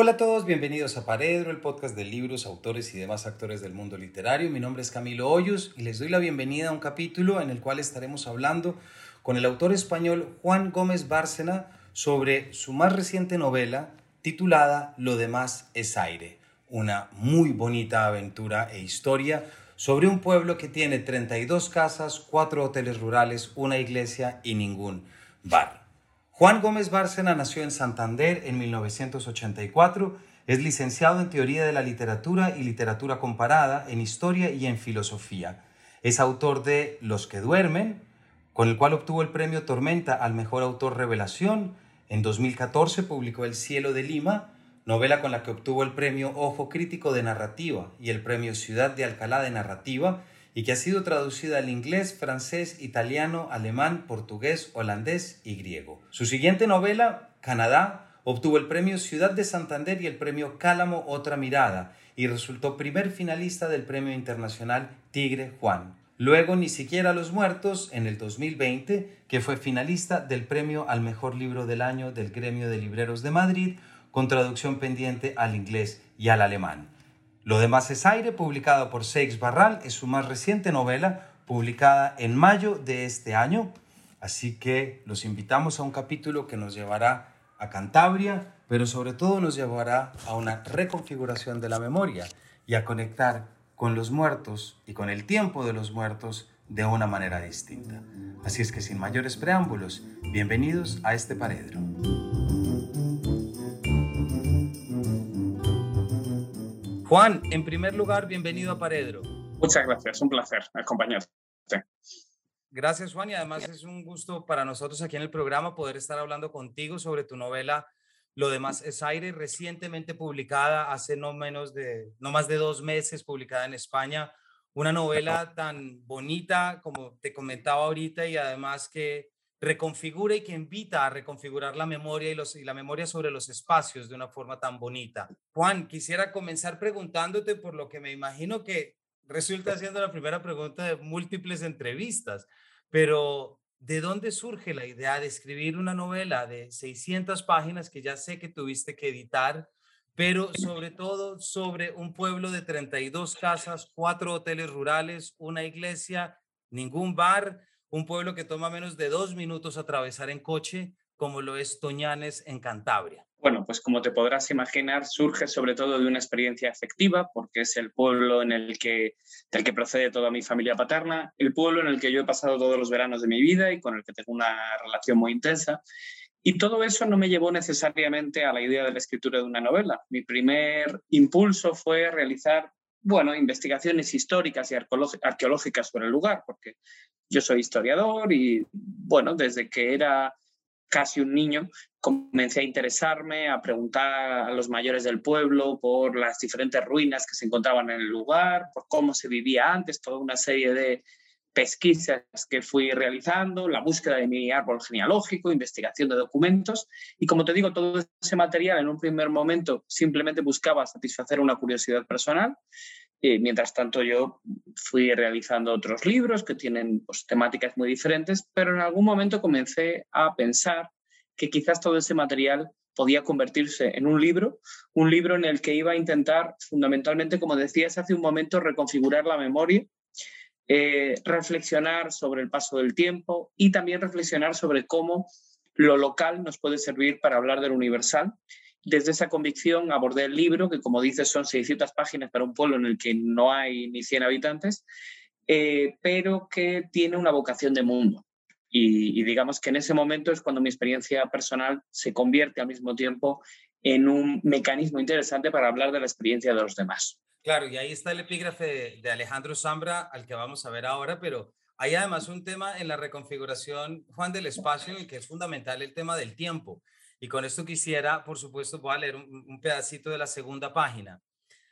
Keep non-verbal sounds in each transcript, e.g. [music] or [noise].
Hola a todos, bienvenidos a Paredro, el podcast de libros, autores y demás actores del mundo literario. Mi nombre es Camilo Hoyos y les doy la bienvenida a un capítulo en el cual estaremos hablando con el autor español Juan Gómez Bárcena sobre su más reciente novela titulada Lo demás es aire, una muy bonita aventura e historia sobre un pueblo que tiene 32 casas, 4 hoteles rurales, una iglesia y ningún bar. Juan Gómez Bárcena nació en Santander en 1984, es licenciado en Teoría de la Literatura y Literatura Comparada, en Historia y en Filosofía. Es autor de Los que duermen, con el cual obtuvo el premio Tormenta al Mejor Autor Revelación. En 2014 publicó El Cielo de Lima, novela con la que obtuvo el premio Ojo Crítico de Narrativa y el premio Ciudad de Alcalá de Narrativa, y que ha sido traducida al inglés, francés, italiano, alemán, portugués, holandés y griego. Su siguiente novela, Canadá, obtuvo el premio Ciudad de Santander y el premio Cálamo Otra Mirada y resultó primer finalista del premio internacional Tigre Juan. Luego Ni siquiera los muertos en el 2020, que fue finalista del premio al mejor libro del año del Gremio de Libreros de Madrid, con traducción pendiente al inglés y al alemán. Lo demás es aire, publicado por Seix Barral, es su más reciente novela, publicada en mayo de este año. Así que los invitamos a un capítulo que nos llevará a Cantabria, pero sobre todo nos llevará a una reconfiguración de la memoria y a conectar con los muertos y con el tiempo de los muertos de una manera distinta. Así es que sin mayores preámbulos, bienvenidos a este paredro. Juan, en primer lugar, bienvenido a Paredro. Muchas gracias, un placer acompañarte. Gracias, Juan, y además es un gusto para nosotros aquí en el programa poder estar hablando contigo sobre tu novela Lo demás es aire, recientemente publicada hace no menos de, no más de dos meses, publicada en España. Una novela tan bonita como te comentaba ahorita y además que reconfigura y que invita a reconfigurar la memoria y, los, y la memoria sobre los espacios de una forma tan bonita. Juan, quisiera comenzar preguntándote por lo que me imagino que resulta siendo la primera pregunta de múltiples entrevistas, pero ¿de dónde surge la idea de escribir una novela de 600 páginas que ya sé que tuviste que editar, pero sobre todo sobre un pueblo de 32 casas, cuatro hoteles rurales, una iglesia, ningún bar? Un pueblo que toma menos de dos minutos atravesar en coche, como lo es Toñanes en Cantabria. Bueno, pues como te podrás imaginar, surge sobre todo de una experiencia efectiva, porque es el pueblo en el que, del que procede toda mi familia paterna, el pueblo en el que yo he pasado todos los veranos de mi vida y con el que tengo una relación muy intensa. Y todo eso no me llevó necesariamente a la idea de la escritura de una novela. Mi primer impulso fue realizar bueno, investigaciones históricas y arqueológicas sobre el lugar, porque yo soy historiador y, bueno, desde que era casi un niño, comencé a interesarme, a preguntar a los mayores del pueblo por las diferentes ruinas que se encontraban en el lugar, por cómo se vivía antes, toda una serie de pesquisas que fui realizando, la búsqueda de mi árbol genealógico, investigación de documentos y como te digo, todo ese material en un primer momento simplemente buscaba satisfacer una curiosidad personal. Y mientras tanto yo fui realizando otros libros que tienen pues, temáticas muy diferentes, pero en algún momento comencé a pensar que quizás todo ese material podía convertirse en un libro, un libro en el que iba a intentar fundamentalmente, como decías hace un momento, reconfigurar la memoria eh, reflexionar sobre el paso del tiempo y también reflexionar sobre cómo lo local nos puede servir para hablar del universal. Desde esa convicción abordé el libro, que como dices son 600 páginas para un pueblo en el que no hay ni 100 habitantes, eh, pero que tiene una vocación de mundo. Y, y, digamos que en ese momento es cuando mi experiencia personal se convierte al mismo tiempo en un mecanismo interesante para hablar de la experiencia de los demás. Claro, y ahí está el epígrafe de Alejandro Zambra, al que vamos a ver ahora, pero hay además un tema en la reconfiguración, Juan, del espacio, y que es fundamental el tema del tiempo. Y con esto quisiera, por supuesto, voy a leer un, pedacito de la segunda página.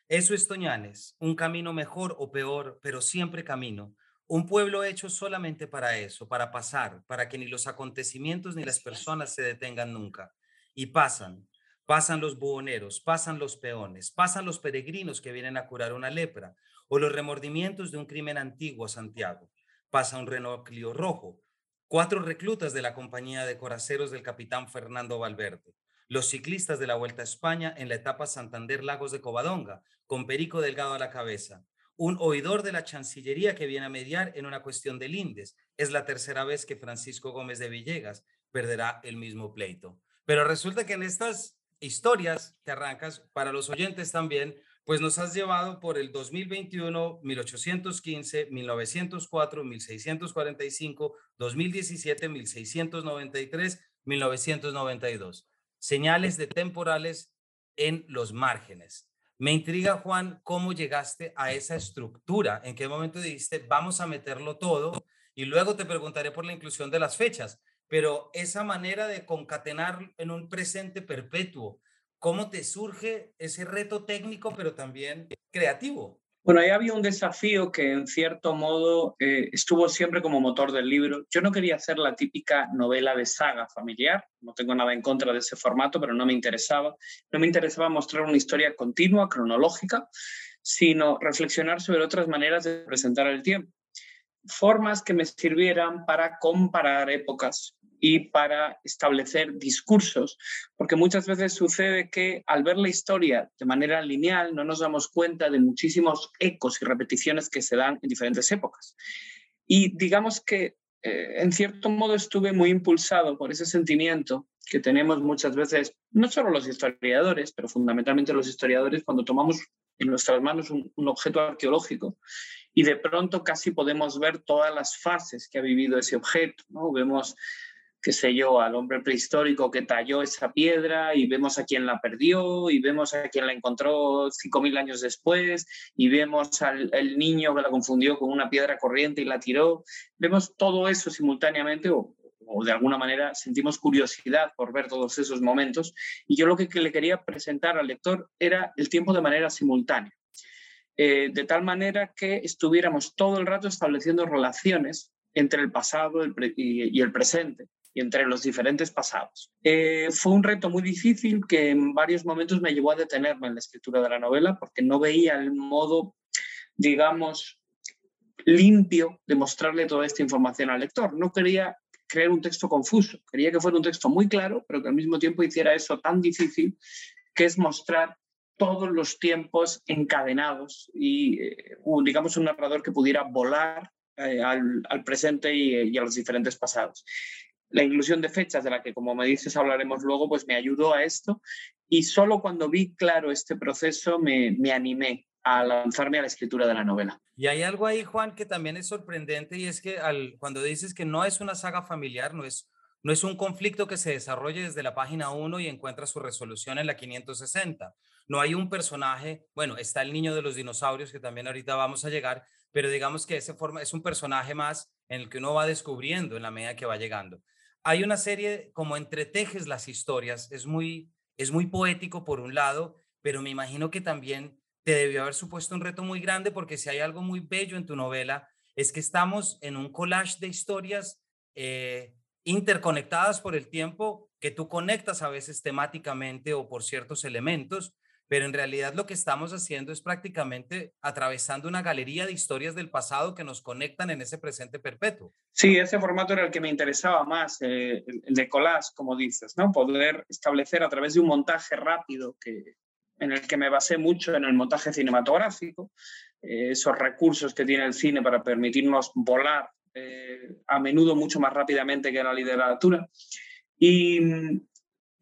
Eso es Toñanes, un camino mejor o peor, pero siempre camino. Un pueblo hecho solamente para eso, para pasar, para que ni los acontecimientos ni las personas se detengan nunca. Y pasan, Pasan los buhoneros, pasan los peones, pasan los peregrinos que vienen a curar una lepra o los remordimientos de un crimen antiguo a Santiago. Pasa un Renault rojo, cuatro reclutas de la compañía de coraceros del capitán Fernando Valverde. los ciclistas de la Vuelta a España en la etapa Santander Lagos de Covadonga, con Perico Delgado a la cabeza. Un oidor de la Chancillería que viene a mediar en una cuestión de lindes. Es la tercera vez que Francisco Gómez de Villegas perderá el mismo pleito. Pero resulta que en estas historias que arrancas, para los oyentes también, pues nos has llevado por el 2021, 1815, 1904, 1645, 2017, 1693, 1992. Señales de temporales en los márgenes. Me intriga, Juan, cómo llegaste a esa estructura, en qué momento dijiste, vamos a meterlo todo, y luego te preguntaré por la inclusión de las fechas, pero esa manera de concatenar en un presente perpetuo, ¿cómo te surge ese reto técnico, pero también creativo? Bueno, ahí había un desafío que en cierto modo eh, estuvo siempre como motor del libro. Yo no quería hacer la típica novela de saga familiar, no tengo nada en contra de ese formato, pero no me interesaba. No me interesaba mostrar una historia continua, cronológica, sino reflexionar sobre otras maneras de presentar el tiempo. Formas que me sirvieran para comparar épocas, y para establecer discursos, porque muchas veces sucede que al ver la historia de manera lineal no nos damos cuenta de muchísimos ecos y repeticiones que se dan en diferentes épocas. Y digamos que eh, en cierto modo estuve muy impulsado por ese sentimiento que tenemos muchas veces, no solo los historiadores, pero fundamentalmente los historiadores cuando tomamos en nuestras manos un, un objeto arqueológico y de pronto casi podemos ver todas las fases que ha vivido ese objeto. ¿no? Vemos qué sé yo, al hombre prehistórico que talló esa piedra y vemos a quién la perdió y vemos a quién la encontró 5.000 años después y vemos al niño que la confundió con una piedra corriente y la tiró. Vemos todo eso simultáneamente o, de alguna manera sentimos curiosidad por ver todos esos momentos y yo lo que, le quería presentar al lector era el tiempo de manera simultánea. Eh, de tal manera que estuviéramos todo el rato estableciendo relaciones entre el pasado y, el presente y entre los diferentes pasados. Eh, fue un reto muy difícil que en varios momentos me llevó a detenerme en la escritura de la novela porque no veía el modo, digamos, limpio de mostrarle toda esta información al lector. No quería crear un texto confuso, quería que fuera un texto muy claro, pero que al mismo tiempo hiciera eso tan difícil que es mostrar todos los tiempos encadenados y, eh, digamos, un narrador que pudiera volar eh, al, presente y, a los diferentes pasados la inclusión de fechas, de la que como me dices hablaremos luego, pues me ayudó a esto. Y solo cuando vi claro este proceso me, me animé a lanzarme a la escritura de la novela. Y hay algo ahí, Juan, que también es sorprendente y es que al, cuando dices que no es una saga familiar, no es, no es un conflicto que se desarrolle desde la página 1 y encuentra su resolución en la 560. No hay un personaje, bueno, está el niño de los dinosaurios, que también ahorita vamos a llegar, pero digamos que ese forma, es un personaje más en el que uno va descubriendo en la medida que va llegando hay una serie como entretejes las historias, es muy, es muy poético por un lado, pero me imagino que también te debió haber supuesto un reto muy grande porque si hay algo muy bello en tu novela es que estamos en un collage de historias eh, interconectadas por el tiempo que tú conectas a veces temáticamente o por ciertos elementos pero en realidad lo que estamos haciendo es prácticamente atravesando una galería de historias del pasado que nos conectan en ese presente perpetuo. Sí, ese formato era el que me interesaba más, eh, el de collage, como dices, ¿no? Poder establecer a través de un montaje rápido que, en el que me basé mucho en el montaje cinematográfico, eh, esos recursos que tiene el cine para permitirnos volar eh, a menudo mucho más rápidamente que la literatura. Y,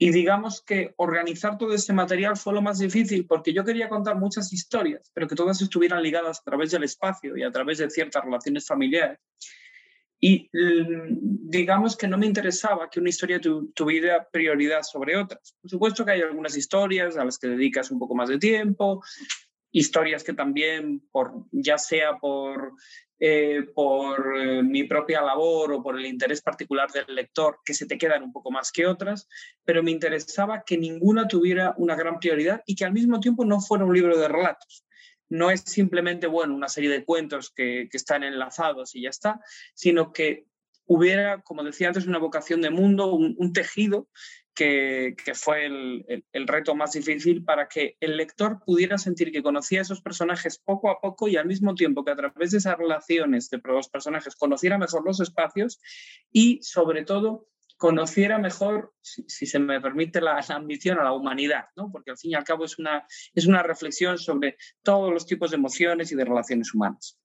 digamos que organizar todo ese material fue lo más difícil porque yo quería contar muchas historias, pero que todas estuvieran ligadas a través del espacio y a través de ciertas relaciones familiares. Y mm, digamos que no me interesaba que una historia tuviera prioridad sobre otras. Por supuesto que hay algunas historias a las que dedicas un poco más de tiempo, historias que también, por, ya sea por eh, por eh, mi propia labor o por el interés particular del lector, que se te quedan un poco más que otras, pero me interesaba que ninguna tuviera una gran prioridad y que al mismo tiempo no fuera un libro de relatos. No es simplemente, bueno, una serie de cuentos que, que están enlazados y ya está, sino que hubiera, como decía antes, una vocación de mundo, un, tejido que, fue el, el, reto más difícil para que el lector pudiera sentir que conocía a esos personajes poco a poco y al mismo tiempo que a través de esas relaciones de los personajes conociera mejor los espacios y sobre todo conociera mejor, si, se me permite la, ambición, a la humanidad, ¿no? porque al fin y al cabo es una, es una reflexión sobre todos los tipos de emociones y de relaciones humanas.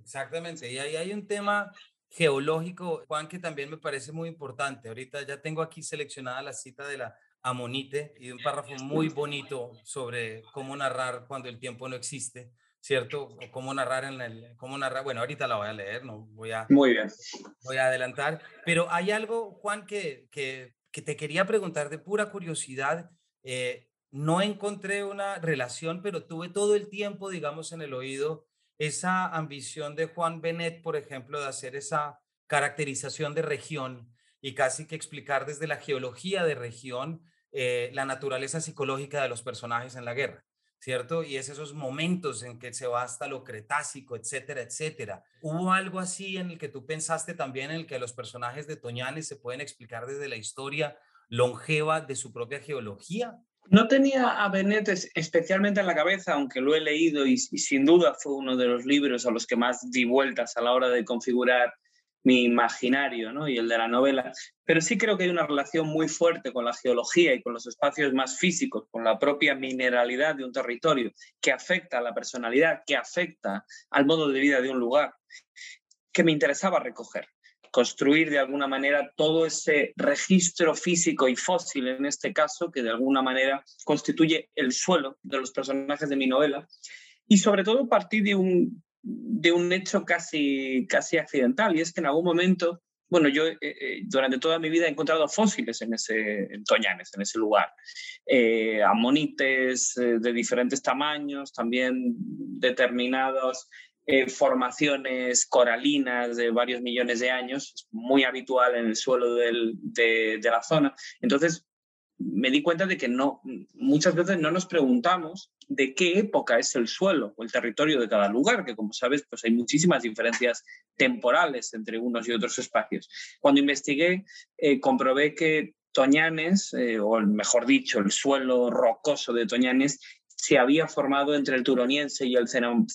Exactamente, y ahí hay un tema geológico, Juan, que también me parece muy importante. Ahorita ya tengo aquí seleccionada la cita de la Amonite y un párrafo muy bonito sobre cómo narrar cuando el tiempo no existe. ¿cierto? O cómo narrar en el, cómo narrar, bueno, ahorita la voy a leer, no voy a, Muy bien. voy a adelantar, pero hay algo, Juan, que, que, que te quería preguntar de pura curiosidad. Eh, no encontré una relación, pero tuve todo el tiempo, digamos, en el oído esa ambición de Juan Benet, por ejemplo, de hacer esa caracterización de región y casi que explicar desde la geología de región eh, la naturaleza psicológica de los personajes en la guerra. ¿cierto? Y es esos momentos en que se va hasta lo cretácico, etcétera, etcétera. ¿Hubo algo así en el que tú pensaste también en el que los personajes de Toñanes se pueden explicar desde la historia longeva de su propia geología? No tenía a Benet especialmente en la cabeza, aunque lo he leído y, y, sin duda fue uno de los libros a los que más di vueltas a la hora de configurar mi imaginario ¿no? y el de la novela, pero sí creo que hay una relación muy fuerte con la geología y con los espacios más físicos, con la propia mineralidad de un territorio, que afecta a la personalidad, que afecta al modo de vida de un lugar, que me interesaba recoger construir de alguna manera todo ese registro físico y fósil, en este caso, que de alguna manera constituye el suelo de los personajes de mi novela, y sobre todo partir de un, de un hecho casi, casi accidental, y es que en algún momento, bueno, yo eh, eh, durante toda mi vida he encontrado fósiles en ese, en Toñanes, en ese lugar, eh, amonites de diferentes tamaños, también determinadas formaciones coralinas de varios millones de años, muy habitual en el suelo de la zona. Entonces, me di cuenta de que no, muchas veces no nos preguntamos de qué época es el suelo o el territorio de cada lugar, que como sabes, pues hay muchísimas diferencias temporales entre unos y otros espacios. Cuando investigué, eh, comprobé que Toñanes, eh, o mejor dicho, el suelo rocoso de Toñanes, se había formado entre el turoniense y el ceno,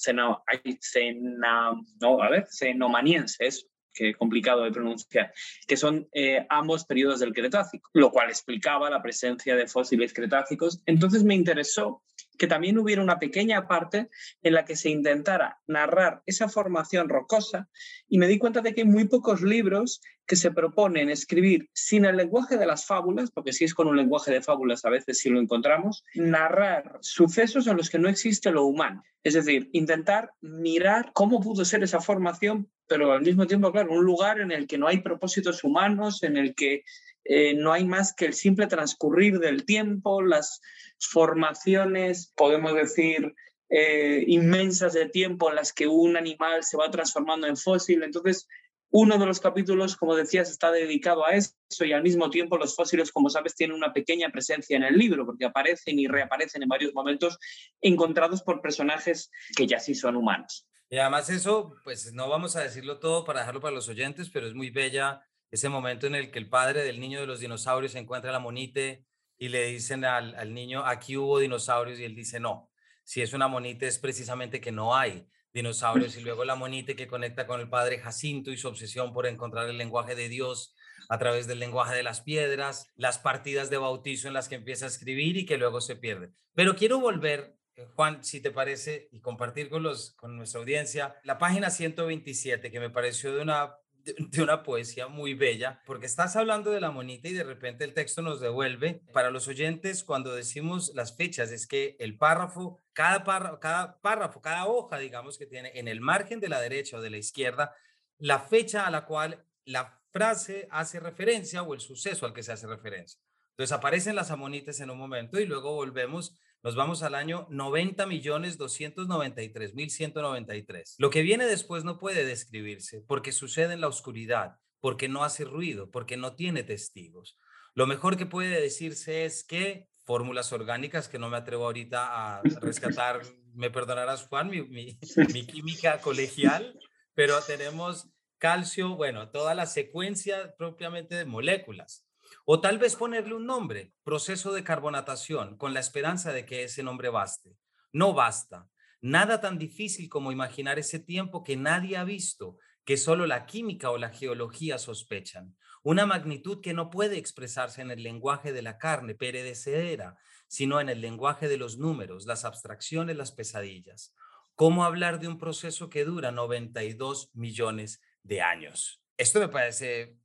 no, a ver, cenomaniense, que complicado de pronunciar, que son eh, ambos periodos del Cretácico, lo cual explicaba la presencia de fósiles cretácicos. Entonces me interesó que también hubiera una pequeña parte en la que se intentara narrar esa formación rocosa y me di cuenta de que hay muy pocos libros que se proponen escribir sin el lenguaje de las fábulas, porque si es con un lenguaje de fábulas a veces sí lo encontramos, narrar sucesos en los que no existe lo humano. Es decir, intentar mirar cómo pudo ser esa formación, pero al mismo tiempo, claro, un lugar en el que no hay propósitos humanos, en el que eh, no hay más que el simple transcurrir del tiempo, las formaciones, podemos decir, eh, inmensas de tiempo en las que un animal se va transformando en fósil. Entonces, uno de los capítulos, como decías, está dedicado a eso y al mismo tiempo los fósiles, como sabes, tienen una pequeña presencia en el libro porque aparecen y reaparecen en varios momentos encontrados por personajes que ya sí son humanos. Y además eso, pues no vamos a decirlo todo para dejarlo para los oyentes, pero es muy bella ese momento en el que el padre del niño de los dinosaurios encuentra la monite y le dicen al, al, niño, aquí hubo dinosaurios, y él dice, no, si es una monite es precisamente que no hay dinosaurios, y [laughs] luego la monite que conecta con el padre Jacinto y su obsesión por encontrar el lenguaje de Dios a través del lenguaje de las piedras, las partidas de bautizo en las que empieza a escribir y que luego se pierde. Pero quiero volver Juan, si te parece, y compartir con, los, con nuestra audiencia la página 127, que me pareció de una de, una poesía muy bella, porque estás hablando de la monita y de repente el texto nos devuelve. Para los oyentes, cuando decimos las fechas, es que el párrafo, cada párrafo, cada, párrafo, cada hoja, digamos, que tiene en el margen de la derecha o de la izquierda, la fecha a la cual la frase hace referencia o el suceso al que se hace referencia. Entonces aparecen las amonites en un momento y luego volvemos nos vamos al año 90 millones 293 mil 193. Lo que viene después no puede describirse porque sucede en la oscuridad, porque no hace ruido, porque no tiene testigos. Lo mejor que puede decirse es que fórmulas orgánicas que no me atrevo ahorita a rescatar, me perdonarás Juan, mi, mi, mi química colegial, pero tenemos calcio, bueno, toda la secuencia propiamente de moléculas. O tal vez ponerle un nombre, proceso de carbonatación, con la esperanza de que ese nombre baste. No basta. Nada tan difícil como imaginar ese tiempo que nadie ha visto, que solo la química o la geología sospechan. una magnitud que no puede expresarse en el lenguaje de la carne perecedera, sino en el lenguaje de los números, las abstracciones, las pesadillas. ¿Cómo hablar de un proceso que dura 92 millones de años? Esto me parece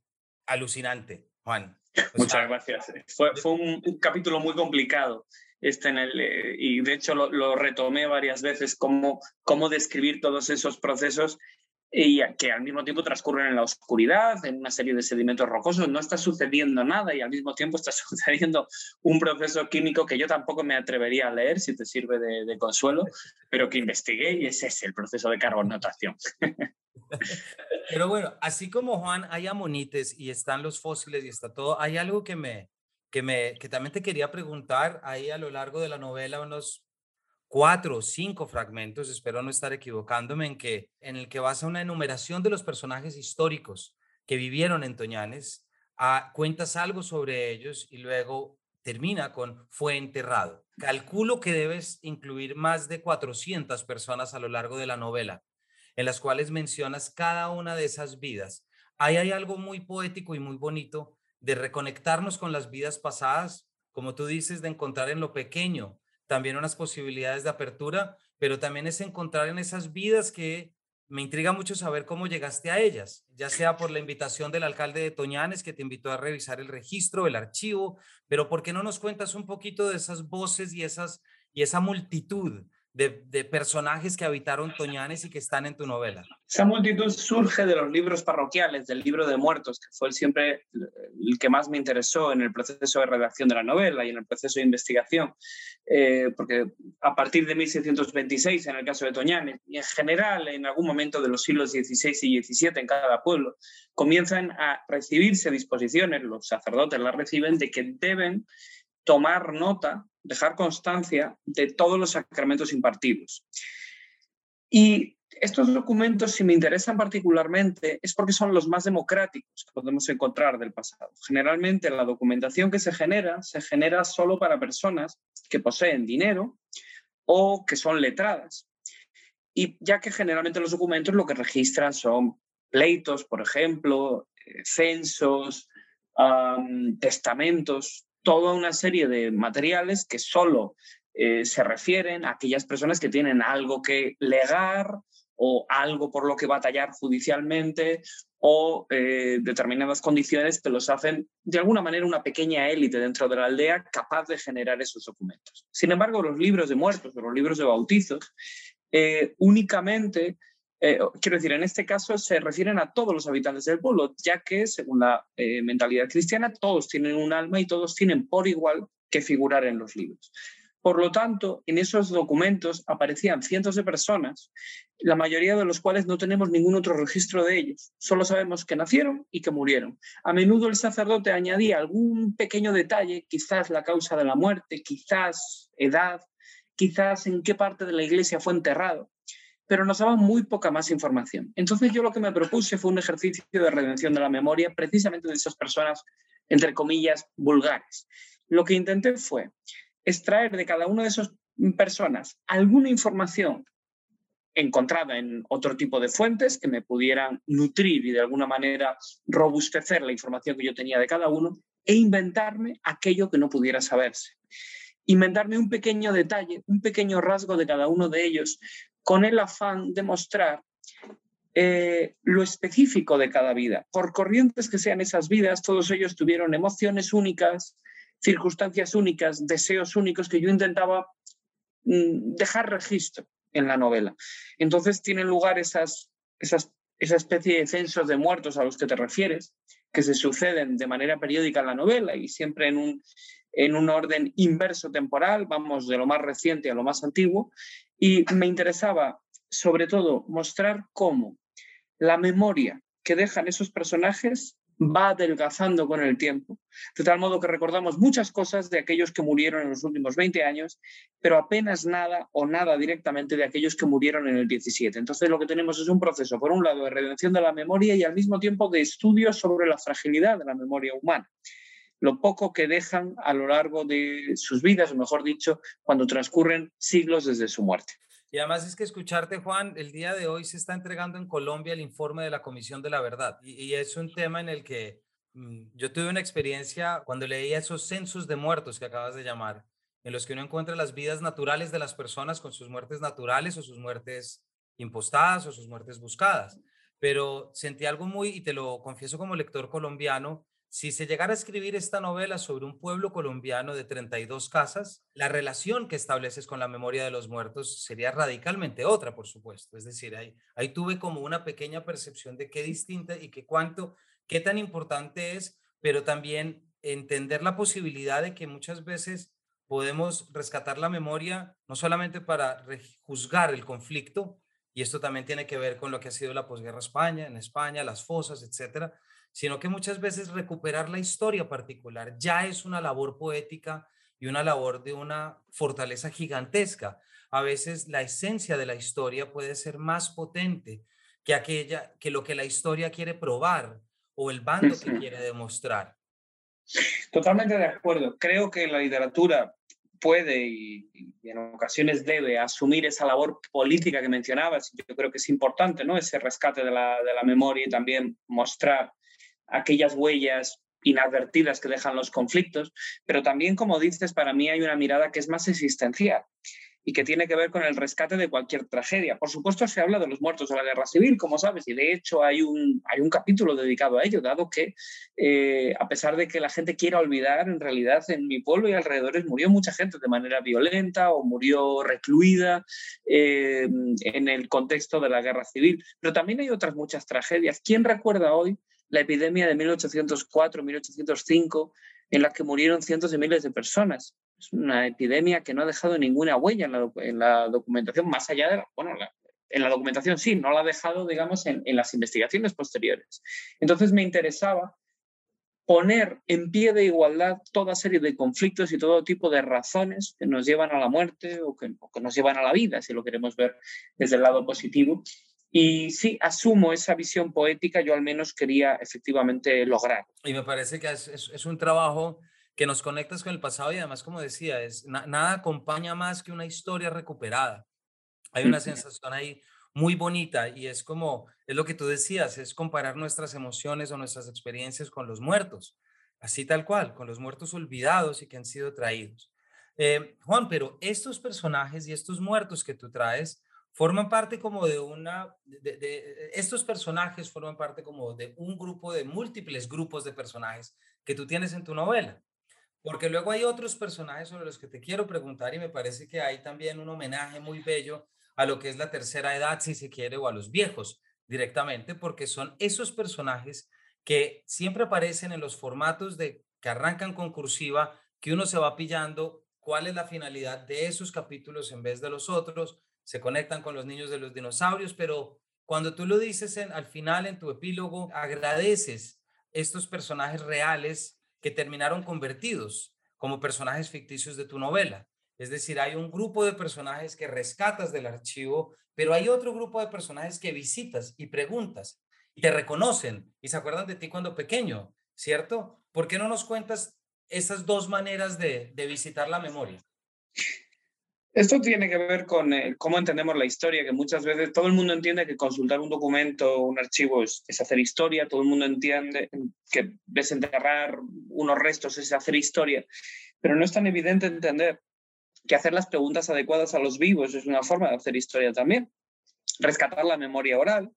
alucinante, Juan. Muchas gracias. Fue, un, capítulo muy complicado este en el, eh, y de hecho lo, retomé varias veces, cómo, cómo describir todos esos procesos y que al mismo tiempo transcurren en la oscuridad, en una serie de sedimentos rocosos, no está sucediendo nada y al mismo tiempo está [laughs] sucediendo un proceso químico que yo tampoco me atrevería a leer, si te sirve de, consuelo, pero que investigué y ese es el proceso de carbonatación. [laughs] Pero bueno, así como Juan, hay amonites y están los fósiles y está todo, hay algo que me, que me, que también te quería preguntar ahí a lo largo de la novela, unos cuatro o cinco fragmentos, espero no estar equivocándome, en, que, en el que vas a una enumeración de los personajes históricos que vivieron en Toñanes, a, cuentas algo sobre ellos y luego termina con fue enterrado. Calculo que debes incluir más de 400 personas a lo largo de la novela, en las cuales mencionas cada una de esas vidas. Ahí hay algo muy poético y muy bonito de reconectarnos con las vidas pasadas, como tú dices, de encontrar en lo pequeño también unas posibilidades de apertura, pero también es encontrar en esas vidas que me intriga mucho saber cómo llegaste a ellas, ya sea por la invitación del alcalde de Toñanes que te invitó a revisar el registro, el archivo, pero ¿por qué no nos cuentas un poquito de esas voces y esas y esa multitud de, personajes que habitaron Toñanes y que están en tu novela? Esa multitud surge de los libros parroquiales, del libro de muertos, que fue siempre el que más me interesó en el proceso de redacción de la novela y en el proceso de investigación, eh, porque a partir de 1626, en el caso de Toñanes, y en general en algún momento de los siglos XVI y XVII en cada pueblo, comienzan a recibirse disposiciones, los sacerdotes las reciben, de que deben tomar nota, dejar constancia de todos los sacramentos impartidos. Y estos documentos, si me interesan particularmente, es porque son los más democráticos que podemos encontrar del pasado. Generalmente la documentación que se genera se genera solo para personas que poseen dinero o que son letradas. Y ya que generalmente los documentos lo que registran son pleitos, por ejemplo, eh, censos, testamentos, toda una serie de materiales que solo eh, se refieren a aquellas personas que tienen algo que legar o algo por lo que batallar judicialmente o eh, determinadas condiciones que los hacen de alguna manera una pequeña élite dentro de la aldea capaz de generar esos documentos. Sin embargo, los libros de muertos o los libros de bautizos eh, únicamente eh, quiero decir, en este caso se refieren a todos los habitantes del pueblo, ya que según la eh, mentalidad cristiana todos tienen un alma y todos tienen por igual que figurar en los libros. Por lo tanto, en esos documentos aparecían cientos de personas, la mayoría de los cuales no tenemos ningún otro registro de ellos. Solo sabemos que nacieron y que murieron. A menudo el sacerdote añadía algún pequeño detalle, quizás la causa de la muerte, quizás edad, quizás en qué parte de la iglesia fue enterrado pero nos daban muy poca más información. Entonces yo lo que me propuse fue un ejercicio de redención de la memoria precisamente de esas personas, entre comillas, vulgares. Lo que intenté fue extraer de cada una de esas personas alguna información encontrada en otro tipo de fuentes que me pudieran nutrir y de alguna manera robustecer la información que yo tenía de cada uno e inventarme aquello que no pudiera saberse. Inventarme un pequeño detalle, un pequeño rasgo de cada uno de ellos con el afán de mostrar eh, lo específico de cada vida. Por corrientes que sean esas vidas, todos ellos tuvieron emociones únicas, circunstancias únicas, deseos únicos que yo intentaba mm, dejar registro en la novela. Entonces tienen lugar esas, esas, esa especie de censos de muertos a los que te refieres, que se suceden de manera periódica en la novela y siempre en un, en un orden inverso temporal, vamos de lo más reciente a lo más antiguo, y me interesaba sobre todo mostrar cómo la memoria que dejan esos personajes va adelgazando con el tiempo, de tal modo que recordamos muchas cosas de aquellos que murieron en los últimos 20 años, pero apenas nada o nada directamente de aquellos que murieron en el 17. Entonces lo que tenemos es un proceso, por un lado, de redención de la memoria y al mismo tiempo de estudio sobre la fragilidad de la memoria humana lo poco que dejan a lo largo de sus vidas, o mejor dicho, cuando transcurren siglos desde su muerte. Y además es que escucharte, Juan, el día de hoy se está entregando en Colombia el informe de la Comisión de la Verdad. Y, es un tema en el que mm, yo tuve una experiencia cuando leía esos censos de muertos que acabas de llamar, en los que uno encuentra las vidas naturales de las personas con sus muertes naturales o sus muertes impostadas o sus muertes buscadas. Pero sentí algo muy, y te lo confieso como lector colombiano, si se llegara a escribir esta novela sobre un pueblo colombiano de 32 casas, la relación que estableces con la memoria de los muertos sería radicalmente otra, por supuesto. Es decir, ahí, ahí tuve como una pequeña percepción de qué distinta y qué cuánto, qué tan importante es, pero también entender la posibilidad de que muchas veces podemos rescatar la memoria no solamente para juzgar el conflicto, y esto también tiene que ver con lo que ha sido la posguerra España, en España, las fosas, etcétera, sino que muchas veces recuperar la historia particular ya es una labor poética y una labor de una fortaleza gigantesca. A veces la esencia de la historia puede ser más potente que aquella que lo que la historia quiere probar o el bando que quiere demostrar. Totalmente de acuerdo. Creo que la literatura puede y, en ocasiones debe asumir esa labor política que mencionabas. Yo creo que es importante, ¿no? Ese rescate de la, de la memoria y también mostrar aquellas huellas inadvertidas que dejan los conflictos, pero también, como dices, para mí hay una mirada que es más existencial y que tiene que ver con el rescate de cualquier tragedia. Por supuesto, se habla de los muertos de la guerra civil, como sabes, y de hecho hay un, hay un capítulo dedicado a ello, dado que eh, a pesar de que la gente quiera olvidar, en realidad en mi pueblo y alrededores murió mucha gente de manera violenta o murió recluida eh, en el contexto de la guerra civil. Pero también hay otras muchas tragedias. ¿Quién recuerda hoy la epidemia de 1804-1805 en la que murieron cientos de miles de personas? Es una epidemia que no ha dejado ninguna huella en la, documentación, más allá de, bueno, en la documentación sí, no la ha dejado, digamos, en, las investigaciones posteriores. Entonces me interesaba poner en pie de igualdad toda serie de conflictos y todo tipo de razones que nos llevan a la muerte o que, nos llevan a la vida, si lo queremos ver desde el lado positivo. Y sí, asumo esa visión poética, yo al menos quería efectivamente lograr. Y me parece que es, es un trabajo que nos conectas con el pasado y además, como decía, es, nada acompaña más que una historia recuperada. Hay una sensación ahí muy bonita y es como, es lo que tú decías, es comparar nuestras emociones o nuestras experiencias con los muertos, así tal cual, con los muertos olvidados y que han sido traídos. Eh, Juan, pero estos personajes y estos muertos que tú traes forman parte como de una, de, estos personajes forman parte como de un grupo de múltiples grupos de personajes que tú tienes en tu novela. Porque luego hay otros personajes sobre los que te quiero preguntar y me parece que hay también un homenaje muy bello a lo que es la tercera edad, si se quiere, o a los viejos directamente, porque son esos personajes que siempre aparecen en los formatos de que arrancan con cursiva, que uno se va pillando cuál es la finalidad de esos capítulos en vez de los otros, se conectan con los niños de los dinosaurios, pero cuando tú lo dices en, al final en tu epílogo, agradeces estos personajes reales que terminaron convertidos como personajes ficticios de tu novela. Es decir, hay un grupo de personajes que rescatas del archivo, pero hay otro grupo de personajes que visitas y preguntas y te reconocen y se acuerdan de ti cuando pequeño, ¿cierto? ¿Por qué no nos cuentas esas dos maneras de, de visitar la memoria? Esto tiene que ver con eh, cómo entendemos la historia, que muchas veces todo el mundo entiende que consultar un documento un archivo es, hacer historia, todo el mundo entiende que desenterrar unos restos es hacer historia, pero no es tan evidente entender que hacer las preguntas adecuadas a los vivos es una forma de hacer historia también. Rescatar la memoria oral,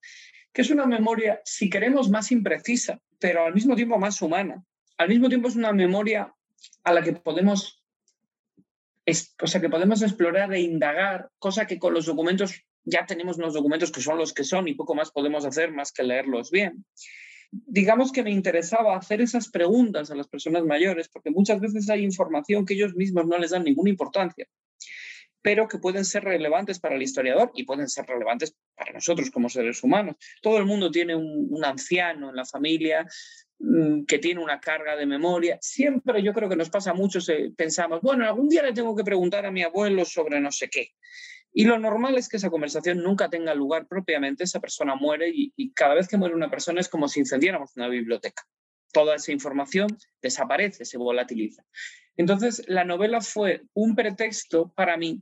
que es una memoria, si queremos, más imprecisa, pero al mismo tiempo más humana. Al mismo tiempo es una memoria a la que podemos o sea, que podemos explorar e indagar, cosa que con los documentos ya tenemos unos documentos que son los que son y poco más podemos hacer más que leerlos bien. Digamos que me interesaba hacer esas preguntas a las personas mayores, porque muchas veces hay información que ellos mismos no les dan ninguna importancia, pero que pueden ser relevantes para el historiador y pueden ser relevantes para nosotros como seres humanos. Todo el mundo tiene un, anciano en la familia que tiene una carga de memoria. Siempre yo creo que nos pasa mucho, pensamos, bueno, algún día le tengo que preguntar a mi abuelo sobre no sé qué. Y lo normal es que esa conversación nunca tenga lugar propiamente, esa persona muere y, y cada vez que muere una persona es como si incendiáramos una biblioteca. Toda esa información desaparece, se volatiliza. Entonces, la novela fue un pretexto para mí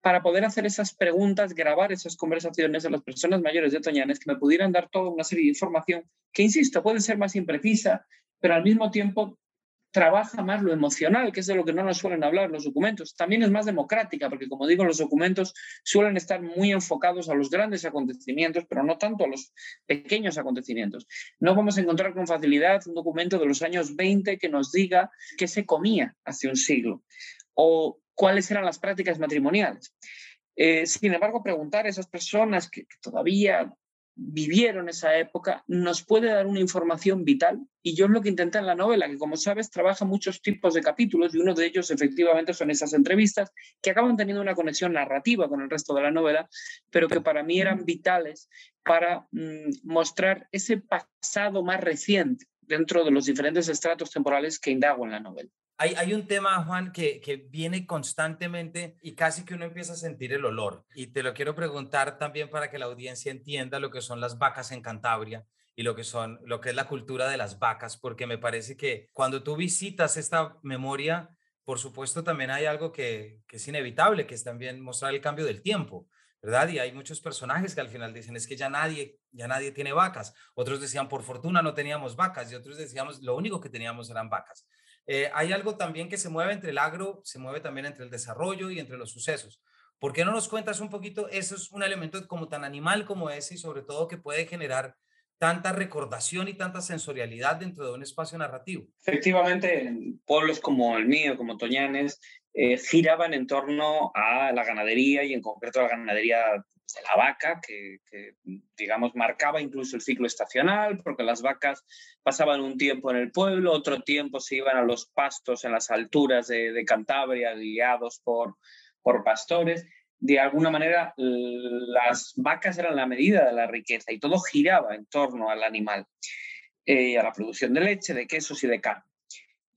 para poder hacer esas preguntas, grabar esas conversaciones a las personas mayores de Toñanes que me pudieran dar toda una serie de información que, insisto, puede ser más imprecisa, pero al mismo tiempo trabaja más lo emocional, que es de lo que no nos suelen hablar los documentos. También es más democrática, porque como digo, los documentos suelen estar muy enfocados a los grandes acontecimientos, pero no tanto a los pequeños acontecimientos. No vamos a encontrar con facilidad un documento de los años 20 que nos diga qué se comía hace un siglo o cuáles eran las prácticas matrimoniales. Eh, sin embargo, preguntar a esas personas que, todavía vivieron esa época nos puede dar una información vital. Y yo es lo que intenté en la novela, que como sabes, trabaja muchos tipos de capítulos y uno de ellos efectivamente son esas entrevistas que acaban teniendo una conexión narrativa con el resto de la novela, pero que para mí eran vitales para mm, mostrar ese pasado más reciente dentro de los diferentes estratos temporales que indago en la novela. Hay, un tema, Juan, que, viene constantemente y casi que uno empieza a sentir el olor. Y te lo quiero preguntar también para que la audiencia entienda lo que son las vacas en Cantabria y lo que son lo que es la cultura de las vacas, porque me parece que cuando tú visitas esta memoria, por supuesto también hay algo que, que es inevitable, que es también mostrar el cambio del tiempo. ¿verdad? Y hay muchos personajes que al final dicen, es que ya nadie, ya nadie tiene vacas. Otros decían, por fortuna no teníamos vacas y otros decíamos, lo único que teníamos eran vacas. Eh, hay algo también que se mueve entre el agro, se mueve también entre el desarrollo y entre los sucesos. ¿Por qué no nos cuentas un poquito? Eso es un elemento como tan animal como ese y sobre todo que puede generar tanta recordación y tanta sensorialidad dentro de un espacio narrativo. Efectivamente, pueblos como el mío, como Toñanes, eh, giraban en torno a la ganadería y en concreto a la ganadería de la vaca, que, digamos marcaba incluso el ciclo estacional, porque las vacas pasaban un tiempo en el pueblo, otro tiempo se iban a los pastos en las alturas de, Cantabria, guiados por, por pastores. De alguna manera, las vacas eran la medida de la riqueza y todo giraba en torno al animal, eh, a la producción de leche, de quesos y de carne.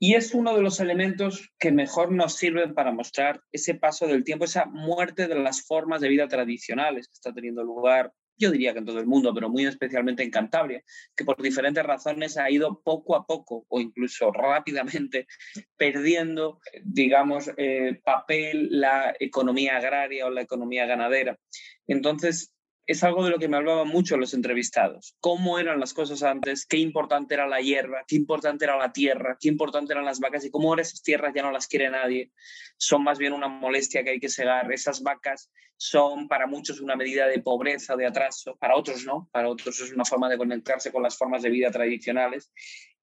Y es uno de los elementos que mejor nos sirven para mostrar ese paso del tiempo, esa muerte de las formas de vida tradicionales que está teniendo lugar, yo diría que en todo el mundo, pero muy especialmente en Cantabria, que por diferentes razones ha ido poco a poco o incluso rápidamente [laughs] perdiendo, digamos, eh, papel la economía agraria o la economía ganadera. Entonces, es algo de lo que me hablaban mucho los entrevistados. Cómo eran las cosas antes, qué importante era la hierba, qué importante era la tierra, qué importante eran las vacas y cómo ahora esas tierras ya no las quiere nadie. Son más bien una molestia que hay que segar. Esas vacas son para muchos una medida de pobreza, de atraso, para otros no, para otros es una forma de conectarse con las formas de vida tradicionales.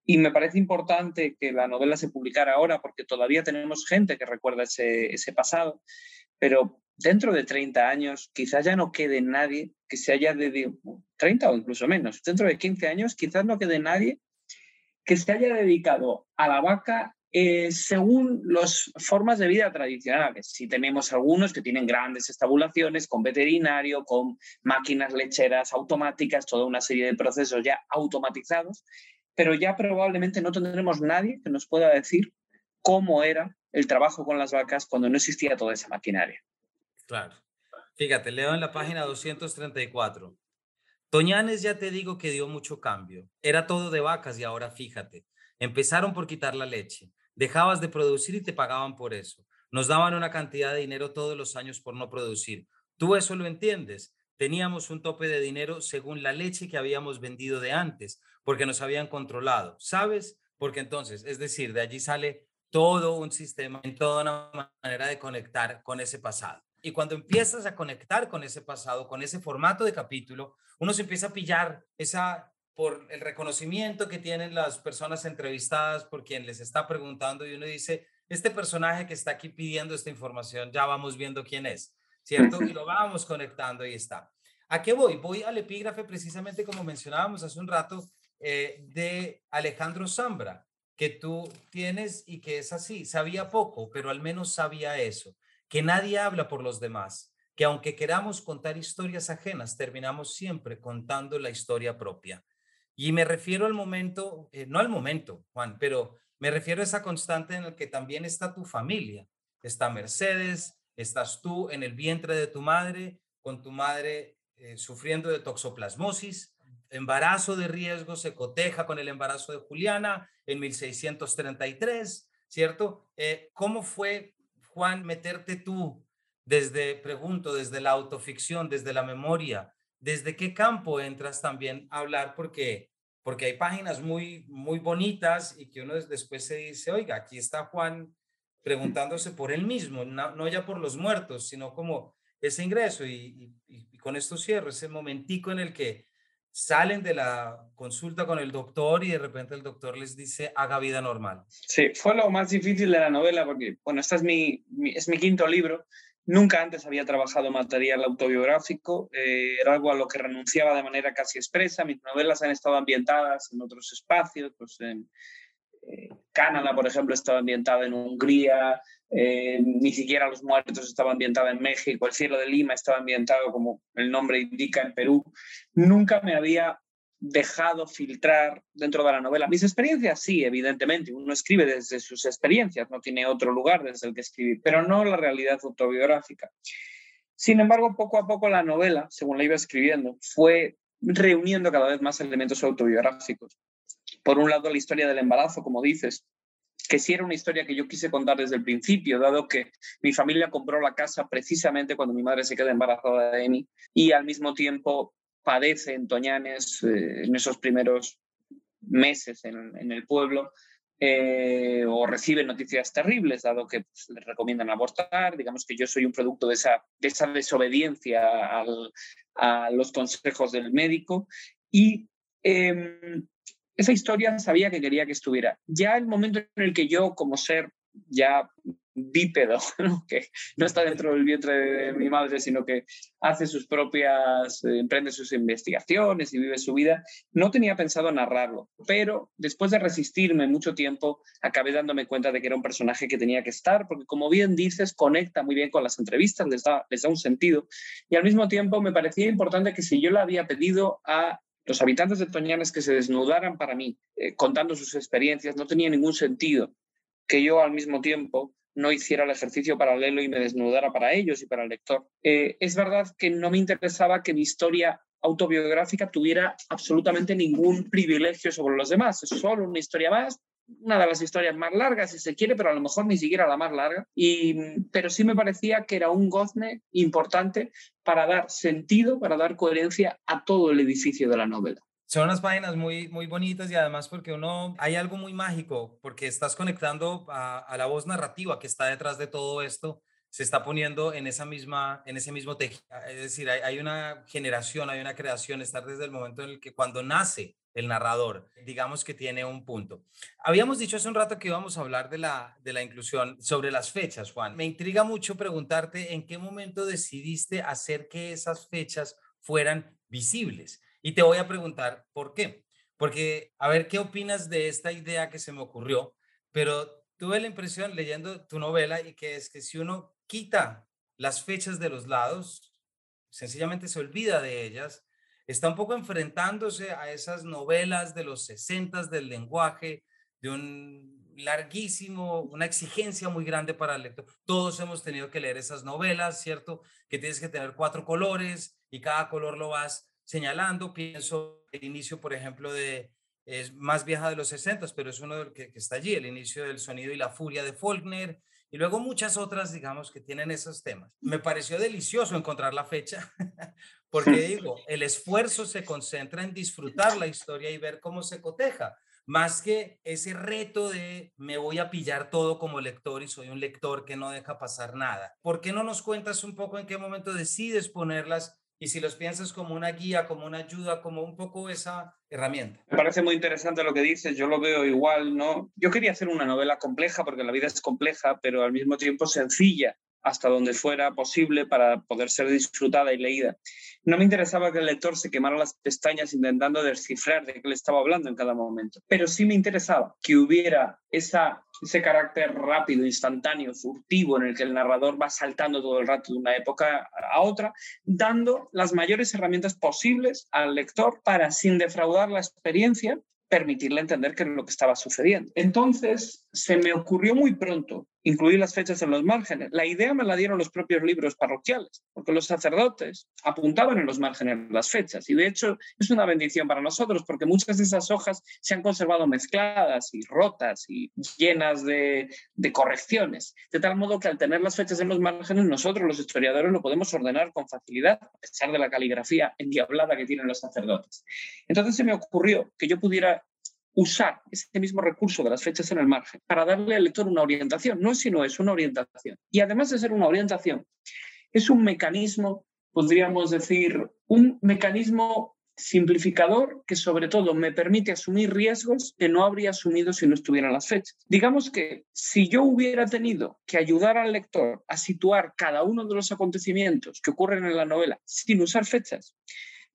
Y me parece importante que la novela se publicara ahora porque todavía tenemos gente que recuerda ese pasado, pero dentro de 30 años quizás ya no quede nadie que se haya dedicado, 30 o incluso menos, dentro de 15 años quizás no quede nadie que se haya dedicado a la vaca eh, según las formas de vida tradicionales. Si tenemos algunos que tienen grandes estabulaciones con veterinario, con máquinas lecheras automáticas, toda una serie de procesos ya automatizados, pero ya probablemente no tendremos nadie que nos pueda decir cómo era el trabajo con las vacas cuando no existía toda esa maquinaria. Claro. Fíjate, leo en la página 234. Toñanes ya te digo que dio mucho cambio. Era todo de vacas y ahora fíjate. Empezaron por quitar la leche. Dejabas de producir y te pagaban por eso. Nos daban una cantidad de dinero todos los años por no producir. Tú eso lo entiendes. Teníamos un tope de dinero según la leche que habíamos vendido de antes, porque nos habían controlado. ¿Sabes? Porque entonces, es decir, de allí sale todo un sistema, toda una manera de conectar con ese pasado. Y cuando empiezas a conectar con ese pasado, con ese formato de capítulo, uno se empieza a pillar esa por el reconocimiento que tienen las personas entrevistadas por quien les está preguntando y uno dice, este personaje que está aquí pidiendo esta información, ya vamos viendo quién es, ¿cierto? Y lo vamos conectando y está. ¿A qué voy? Voy al epígrafe precisamente como mencionábamos hace un rato eh, de Alejandro Zambra, que tú tienes y que es así. Sabía poco, pero al menos sabía eso que nadie habla por los demás, que aunque queramos contar historias ajenas, terminamos siempre contando la historia propia. Y me refiero al momento, eh, no al momento, Juan, pero me refiero a esa constante en el que también está tu familia. Está Mercedes, estás tú en el vientre de tu madre, con tu madre eh, sufriendo de toxoplasmosis, embarazo de riesgo se coteja con el embarazo de Juliana en 1633, ¿cierto? Eh, ¿Cómo fue Juan, meterte tú desde, pregunto, desde la autoficción, desde la memoria, desde qué campo entras también a hablar, porque porque hay páginas muy, muy bonitas y que uno después se dice, oiga, aquí está Juan preguntándose por él mismo, no, ya por los muertos, sino como ese ingreso. Y, y, con esto cierro, ese momentico en el que salen de la consulta con el doctor y de repente el doctor les dice, haga vida normal. Sí, fue lo más difícil de la novela porque, bueno, este es mi, es mi quinto libro. Nunca antes había trabajado material autobiográfico, eh, era algo a lo que renunciaba de manera casi expresa. Mis novelas han estado ambientadas en otros espacios, pues en, eh, Canadá, por ejemplo, estaba ambientada en Hungría, eh, ni siquiera Los Muertos estaba ambientada en México, El cielo de Lima estaba ambientado, como el nombre indica, en Perú. Nunca me había dejado filtrar dentro de la novela. Mis experiencias, sí, evidentemente, uno escribe desde sus experiencias, no tiene otro lugar desde el que escribir, pero no la realidad autobiográfica. Sin embargo, poco a poco la novela, según la iba escribiendo, fue reuniendo cada vez más elementos autobiográficos por un lado, la historia del embarazo, como dices, que sí era una historia que yo quise contar desde el principio, dado que mi familia compró la casa precisamente cuando mi madre se queda embarazada de mí y al mismo tiempo padece en Toñanes eh, en esos primeros meses en, el pueblo eh, o recibe noticias terribles, dado que pues, le recomiendan abortar. Digamos que yo soy un producto de esa, de esa desobediencia a los consejos del médico. Y em, esa historia sabía que quería que estuviera. Ya el momento en el que yo, como ser ya bípedo, [laughs] que no está dentro del vientre de mi madre, sino que hace sus propias, eh, emprende sus investigaciones y vive su vida, no tenía pensado narrarlo, pero después de resistirme mucho tiempo, acabé dándome cuenta de que era un personaje que tenía que estar, porque como bien dices, conecta muy bien con las entrevistas, les da, les da un sentido, y al mismo tiempo me parecía importante que si yo le había pedido a los habitantes de Toñanes que se desnudaran para mí, eh, contando sus experiencias, no tenía ningún sentido que yo al mismo tiempo no hiciera el ejercicio paralelo y me desnudara para ellos y para el lector. Eh, es verdad que no me interesaba que mi historia autobiográfica tuviera absolutamente ningún privilegio sobre los demás. Es solo una historia más una de las historias más largas, si se quiere, pero a lo mejor ni siquiera la más larga. Y, pero sí me parecía que era un gozne importante para dar sentido, para dar coherencia a todo el edificio de la novela. Son unas páginas muy, muy bonitas y además porque uno, hay algo muy mágico, porque estás conectando a, la voz narrativa que está detrás de todo esto, se está poniendo en, esa misma, en ese mismo tejido. Es decir, hay, hay una generación, hay una creación, estar desde el momento en el que cuando nace el narrador, digamos que tiene un punto. Habíamos dicho hace un rato que íbamos a hablar de la, de la inclusión sobre las fechas, Juan. Me intriga mucho preguntarte en qué momento decidiste hacer que esas fechas fueran visibles. Y te voy a preguntar por qué. Porque, a ver, ¿qué opinas de esta idea que se me ocurrió? Pero tuve la impresión leyendo tu novela y que es que si uno quita las fechas de los lados, sencillamente se olvida de ellas, está un poco enfrentándose a esas novelas de los 60 del lenguaje, de un larguísimo, una exigencia muy grande para el lector. Todos hemos tenido que leer esas novelas, ¿cierto? Que tienes que tener cuatro colores y cada color lo vas señalando. Pienso el inicio, por ejemplo, de, es más vieja de los 60, pero es uno que, que está allí, el inicio del sonido y la furia de Faulkner, y luego muchas otras, digamos, que tienen esos temas. Me pareció delicioso encontrar la fecha, [laughs] porque digo, el esfuerzo se concentra en disfrutar la historia y ver cómo se coteja, más que ese reto de me voy a pillar todo como lector y soy un lector que no deja pasar nada. ¿Por qué no nos cuentas un poco en qué momento decides ponerlas y si los piensas como una guía, como una ayuda, como un poco esa herramienta. Me parece muy interesante lo que dices, yo lo veo igual, ¿no? Yo quería hacer una novela compleja porque la vida es compleja, pero al mismo tiempo sencilla hasta donde fuera posible para poder ser disfrutada y leída. No me interesaba que el lector se quemara las pestañas intentando descifrar de qué le estaba hablando en cada momento, pero sí me interesaba que hubiera esa, ese carácter rápido, instantáneo, furtivo, en el que el narrador va saltando todo el rato de una época a otra, dando las mayores herramientas posibles al lector para, sin defraudar la experiencia, permitirle entender qué es lo que estaba sucediendo. Entonces, se me ocurrió muy pronto incluir las fechas en los márgenes. La idea me la dieron los propios libros parroquiales, porque los sacerdotes apuntaban en los márgenes las fechas. Y de hecho es una bendición para nosotros, porque muchas de esas hojas se han conservado mezcladas y rotas y llenas de, correcciones. De tal modo que al tener las fechas en los márgenes, nosotros los historiadores lo podemos ordenar con facilidad, a pesar de la caligrafía endiablada que tienen los sacerdotes. Entonces se me ocurrió que yo pudiera usar ese mismo recurso de las fechas en el margen para darle al lector una orientación. No es sino es una orientación. Y además de ser una orientación, es un mecanismo, podríamos decir, un mecanismo simplificador que sobre todo me permite asumir riesgos que no habría asumido si no estuvieran las fechas. Digamos que si yo hubiera tenido que ayudar al lector a situar cada uno de los acontecimientos que ocurren en la novela sin usar fechas,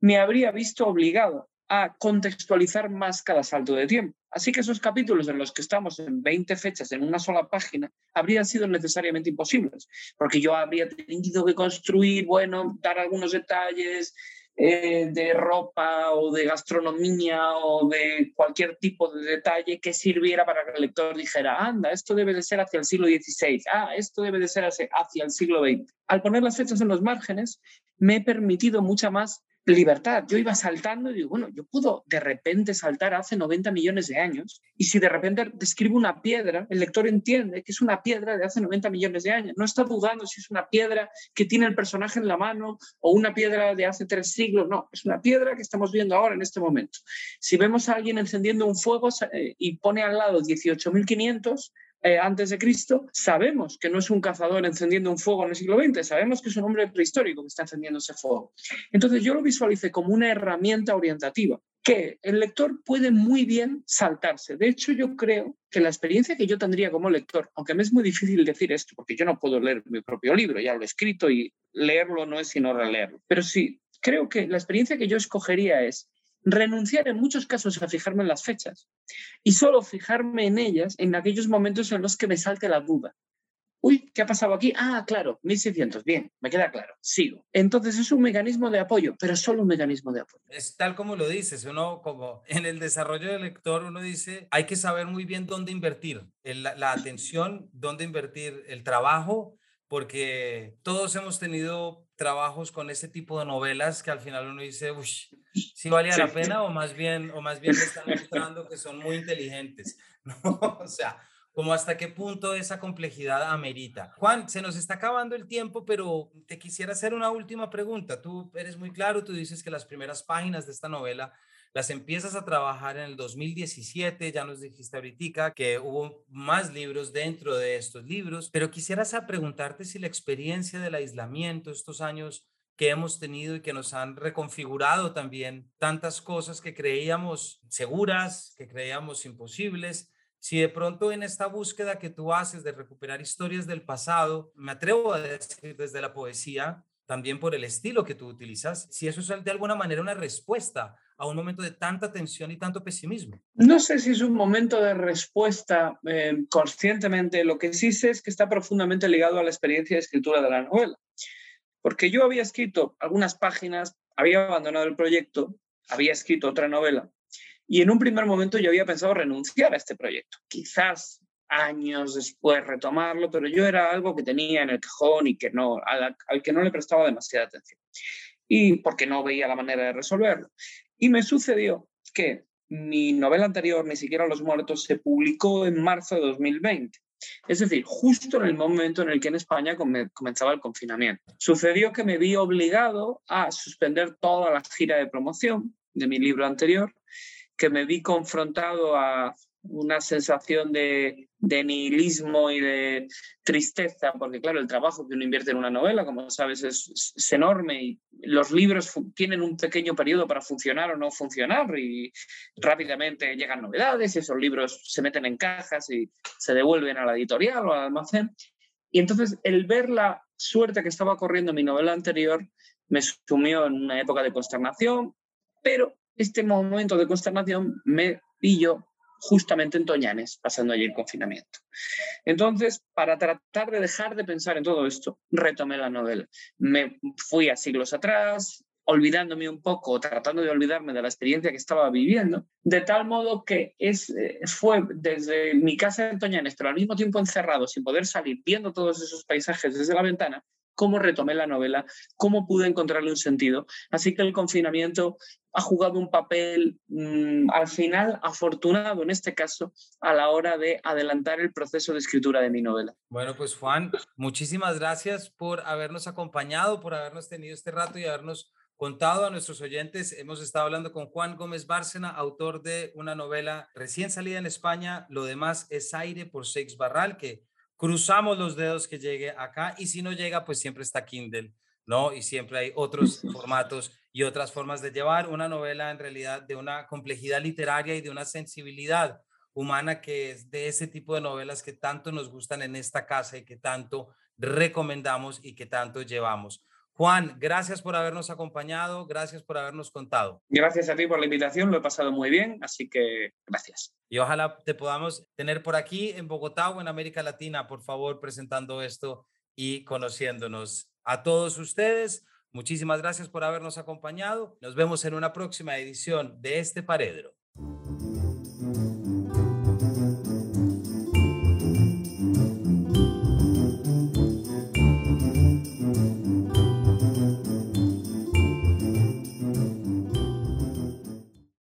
me habría visto obligado a contextualizar más cada salto de tiempo. Así que esos capítulos en los que estamos en 20 fechas en una sola página habrían sido necesariamente imposibles, porque yo habría tenido que construir, bueno, dar algunos detalles eh, de ropa o de gastronomía o de cualquier tipo de detalle que sirviera para que el lector dijera, anda, esto debe de ser hacia el siglo XVI, ah, esto debe de ser hacia el siglo XX. Al poner las fechas en los márgenes, me he permitido mucha más libertad. Yo iba saltando y digo, bueno, yo puedo de repente saltar hace 90 millones de años y si de repente describo una piedra, el lector entiende que es una piedra de hace 90 millones de años. No está dudando si es una piedra que tiene el personaje en la mano o una piedra de hace tres siglos. No, es una piedra que estamos viendo ahora en este momento. Si vemos a alguien encendiendo un fuego eh, y pone al lado 18.500, eh, antes de Cristo, sabemos que no es un cazador encendiendo un fuego en el siglo XX, sabemos que es un hombre prehistórico que está encendiendo ese fuego. Entonces yo lo visualicé como una herramienta orientativa que el lector puede muy bien saltarse. De hecho, yo creo que la experiencia que yo tendría como lector, aunque me es muy difícil decir esto, porque yo no puedo leer mi propio libro, ya lo he escrito y leerlo no es sino releerlo, pero sí, creo que la experiencia que yo escogería es renunciar en muchos casos a fijarme en las fechas y solo fijarme en ellas en aquellos momentos en los que me salte la duda. Uy, ¿qué ha pasado aquí? Ah, claro, 1600, bien, me queda claro, sigo. Entonces es un mecanismo de apoyo, pero solo un mecanismo de apoyo. Es tal como lo dices, uno como en el desarrollo del lector, uno dice, hay que saber muy bien dónde invertir, la, la atención, dónde invertir el trabajo, porque todos hemos tenido trabajos con ese tipo de novelas que al final uno dice, uy, si valía la pena o más bien, o más bien están mostrando que son muy inteligentes, [laughs] ¿no? O sea, como hasta qué punto esa complejidad amerita. Juan, se nos está acabando el tiempo, pero te quisiera hacer una última pregunta. Tú eres muy claro, tú dices que las primeras páginas de esta novela las empiezas a trabajar en el 2017, ya nos dijiste ahorita que hubo más libros dentro de estos libros, pero quisieras preguntarte si la experiencia del aislamiento, estos años que hemos tenido y que nos han reconfigurado también tantas cosas que creíamos seguras, que creíamos imposibles, si de pronto en esta búsqueda que tú haces de recuperar historias del pasado, me atrevo a decir desde la poesía, también por el estilo que tú utilizas, si eso es de alguna manera una respuesta a un momento de tanta tensión y tanto pesimismo? No sé si es un momento de respuesta eh, conscientemente, lo que sí sé es que está profundamente ligado a la experiencia de escritura de la novela, porque yo había escrito algunas páginas, había abandonado el proyecto, había escrito otra novela y en un primer momento yo había pensado renunciar a este proyecto. Quizás años después retomarlo, pero yo era algo que tenía en el cajón y que no, al, al que no le prestaba demasiada atención. Y porque no veía la manera de resolverlo. Y me sucedió que mi novela anterior, Ni siquiera Los Muertos, se publicó en marzo de 2020. Es decir, justo en el momento en el que en España comenzaba el confinamiento. Sucedió que me vi obligado a suspender toda la gira de promoción de mi libro anterior, que me vi confrontado a una sensación de, nihilismo y de tristeza, porque claro, el trabajo que uno invierte en una novela, como sabes, es, enorme y los libros tienen un pequeño periodo para funcionar o no funcionar y rápidamente llegan novedades y esos libros se meten en cajas y se devuelven a la editorial o al almacén. Y entonces el ver la suerte que estaba corriendo mi novela anterior me sumió en una época de consternación, pero este momento de consternación me pilló justamente en Toñanes, pasando allí el confinamiento. Entonces, para tratar de dejar de pensar en todo esto, retomé la novela. Me fui a siglos atrás, olvidándome un poco, tratando de olvidarme de la experiencia que estaba viviendo, de tal modo que es, eh, fue desde mi casa en Toñanes, pero al mismo tiempo encerrado, sin poder salir, viendo todos esos paisajes desde la ventana, cómo retomé la novela, cómo pude encontrarle un sentido. Así que el confinamiento ha jugado un papel mm, al final afortunado en este caso a la hora de adelantar el proceso de escritura de mi novela. Bueno, pues Juan, muchísimas gracias por habernos acompañado, por habernos tenido este rato y habernos contado a nuestros oyentes. Hemos estado hablando con Juan Gómez Bárcena, autor de una novela recién salida en España, Lo demás es aire por Seix Barral, que cruzamos los dedos que llegue acá y si no llega, pues siempre está Kindle, ¿no? Y siempre hay otros formatos y otras formas de llevar una novela en realidad de una complejidad literaria y de una sensibilidad humana que es de ese tipo de novelas que tanto nos gustan en esta casa y que tanto recomendamos y que tanto llevamos. Juan, gracias por habernos acompañado, gracias por habernos contado. Gracias a ti por la invitación, lo he pasado muy bien, así que gracias. Y ojalá te podamos tener por aquí en Bogotá o en América Latina, por favor, presentando esto y conociéndonos. A todos ustedes, muchísimas gracias por habernos acompañado. Nos vemos en una próxima edición de este Paredro.